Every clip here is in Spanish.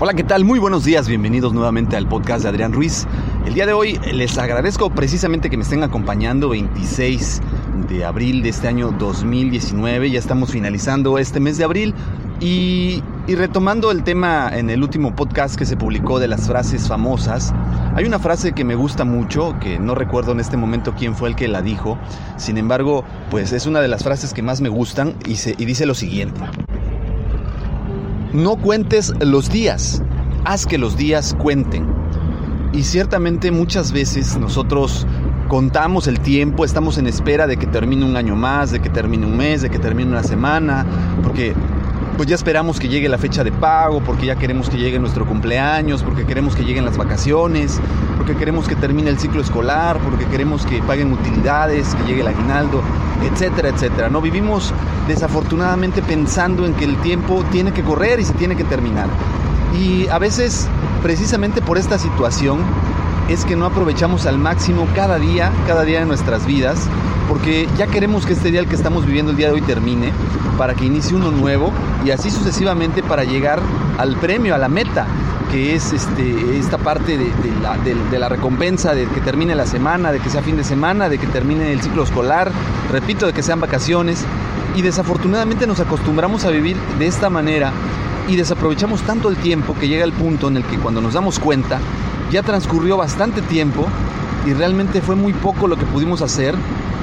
Hola, ¿qué tal? Muy buenos días, bienvenidos nuevamente al podcast de Adrián Ruiz. El día de hoy les agradezco precisamente que me estén acompañando 26 de abril de este año 2019, ya estamos finalizando este mes de abril y, retomando el tema en el último podcast que se publicó de las frases famosas, hay una frase que me gusta mucho, que no recuerdo en este momento quién fue el que la dijo, sin embargo, pues es una de las frases que más me gustan y dice lo siguiente. No cuentes los días, haz que los días cuenten. Y ciertamente muchas veces nosotros contamos el tiempo, estamos en espera de que termine un año más, de que termine un mes, de que termine una semana, porque pues ya esperamos que llegue la fecha de pago, porque ya queremos que llegue nuestro cumpleaños, porque queremos que lleguen las vacaciones, porque queremos que termine el ciclo escolar, porque queremos que paguen utilidades, que llegue el aguinaldo, etcétera, etcétera. No vivimos desafortunadamente pensando en que el tiempo tiene que correr y se tiene que terminar. Y a veces, precisamente por esta situación, es que no aprovechamos al máximo cada día, cada día de nuestras vidas, porque ya queremos que este día el que estamos viviendo el día de hoy termine, para que inicie uno nuevo y así sucesivamente para llegar al premio, a la meta, que es este, esta parte de, la, de, la, recompensa, de que termine la semana, de que sea fin de semana, de que termine el ciclo escolar, repito, de que sean vacaciones. Y desafortunadamente nos acostumbramos a vivir de esta manera y desaprovechamos tanto el tiempo que llega el punto en el que cuando nos damos cuenta ya transcurrió bastante tiempo y realmente fue muy poco lo que pudimos hacer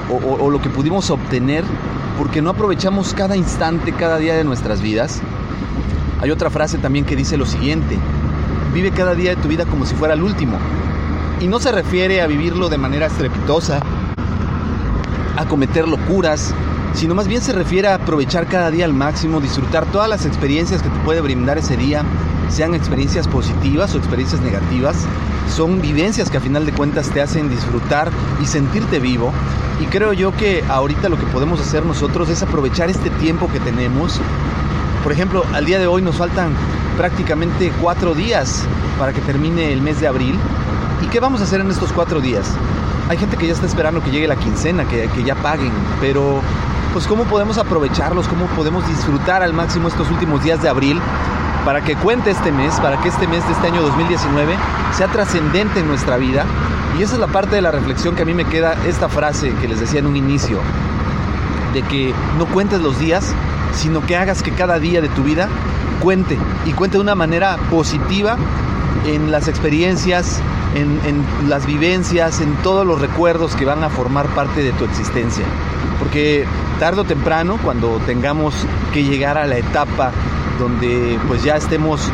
o, o, lo que pudimos obtener porque no aprovechamos cada instante, cada día de nuestras vidas. Hay otra frase también que dice lo siguiente, vive cada día de tu vida como si fuera el último. Y no se refiere a vivirlo de manera estrepitosa, a cometer locuras, sino más bien se refiere a aprovechar cada día al máximo, disfrutar todas las experiencias que te puede brindar ese día, sean experiencias positivas o experiencias negativas, son vivencias que a final de cuentas te hacen disfrutar y sentirte vivo. Y creo yo que ahorita lo que podemos hacer nosotros es aprovechar este tiempo que tenemos. Por ejemplo, al día de hoy nos faltan prácticamente cuatro días para que termine el mes de abril. ¿Y qué vamos a hacer en estos cuatro días? Hay gente que ya está esperando que llegue la quincena, que, que ya paguen, pero pues cómo podemos aprovecharlos, cómo podemos disfrutar al máximo estos últimos días de abril para que cuente este mes, para que este mes de este año 2019 sea trascendente en nuestra vida. Y esa es la parte de la reflexión que a mí me queda esta frase que les decía en un inicio, de que no cuentes los días, sino que hagas que cada día de tu vida cuente y cuente de una manera positiva en las experiencias, en, las vivencias, en todos los recuerdos que van a formar parte de tu existencia. Porque tarde o temprano, cuando tengamos que llegar a la etapa donde pues ya estemos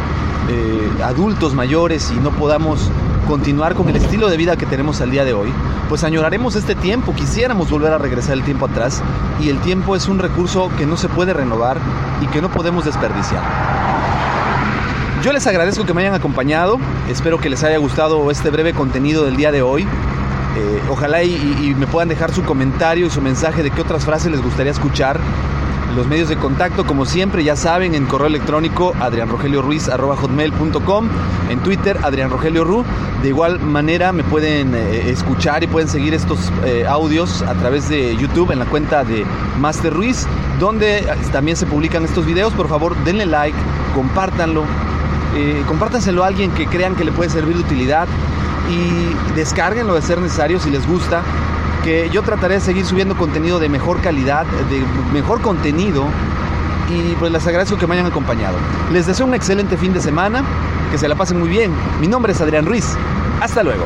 eh, adultos mayores y no podamos continuar con el estilo de vida que tenemos al día de hoy, pues añoraremos este tiempo, quisiéramos volver a regresar el tiempo atrás y el tiempo es un recurso que no se puede renovar y que no podemos desperdiciar. Yo les agradezco que me hayan acompañado, espero que les haya gustado este breve contenido del día de hoy. Eh, ojalá y, me puedan dejar su comentario y su mensaje de qué otras frases les gustaría escuchar. Los medios de contacto, como siempre, ya saben, en correo electrónico adrianrogelioruiz.com, en Twitter Adrián Rogelio Ru. De igual manera me pueden eh, escuchar y pueden seguir estos eh, audios a través de YouTube en la cuenta de Master Ruiz, donde también se publican estos videos. Por favor, denle like, compártanlo, eh, compártanselo a alguien que crean que le puede servir de utilidad y descarguenlo de ser necesario si les gusta que yo trataré de seguir subiendo contenido de mejor calidad, de mejor contenido y pues les agradezco que me hayan acompañado. Les deseo un excelente fin de semana, que se la pasen muy bien. Mi nombre es Adrián Ruiz. Hasta luego.